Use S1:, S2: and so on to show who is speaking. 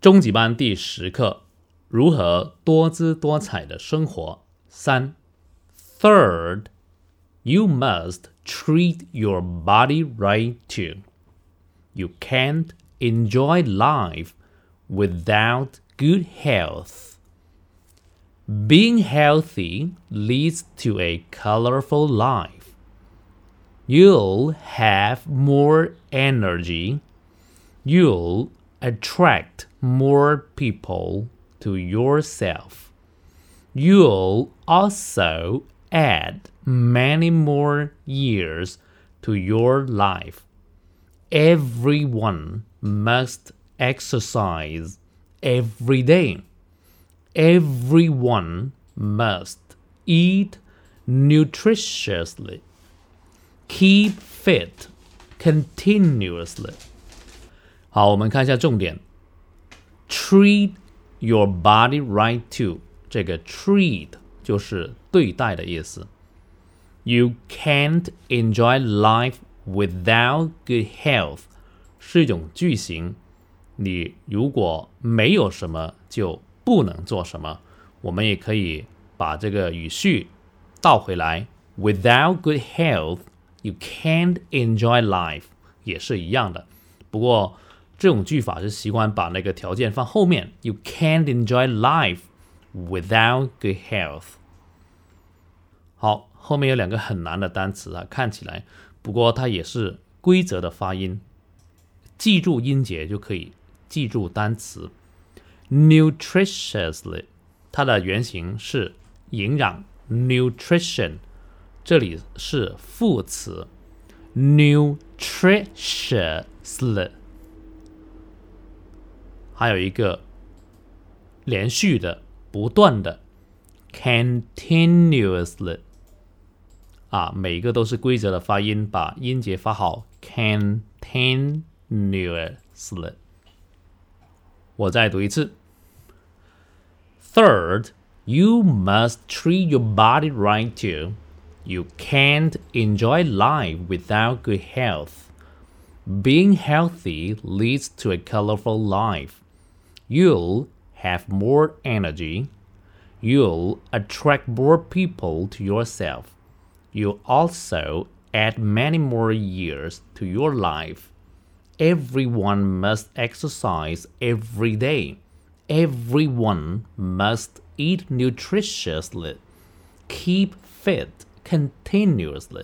S1: 中级班第十课：如何多姿多彩的生活。三，Third, you must treat your body right too. You can't enjoy life without good health. Being healthy leads to a colorful life. You'll have more energy. You'll attract more people to yourself. You'll also add many more years to your life. Everyone must exercise every day. Everyone must eat nutritiously. Keep fit continuously. 好，我们看一下重点，treat your body right too 这个 treat 就是对待的意思。You can't enjoy life without good health 是一种句型，你如果没有什么就不能做什么。我们也可以把这个语序倒回来，without good health you can't enjoy life 也是一样的。不过这种句法是习惯把那个条件放后面，You can't enjoy life without good health。好，后面有两个很难的单词啊，看起来，不过它也是规则的发音，记住音节就可以记住单词。Nutritiously，它的原型是营养，nutrition，这里是副词，nutritiously。还有一个连续的、不断的，continuously 啊，每一个都是规则的发音，把音节发好，continuously。我再读一次。Third, you must treat your body right too. You can't enjoy life without good health. Being healthy leads to a colorful life. You'll have more energy. You'll attract more people to yourself. You'll also add many more years to your life. Everyone must exercise every day. Everyone must eat nutritiously. Keep fit continuously.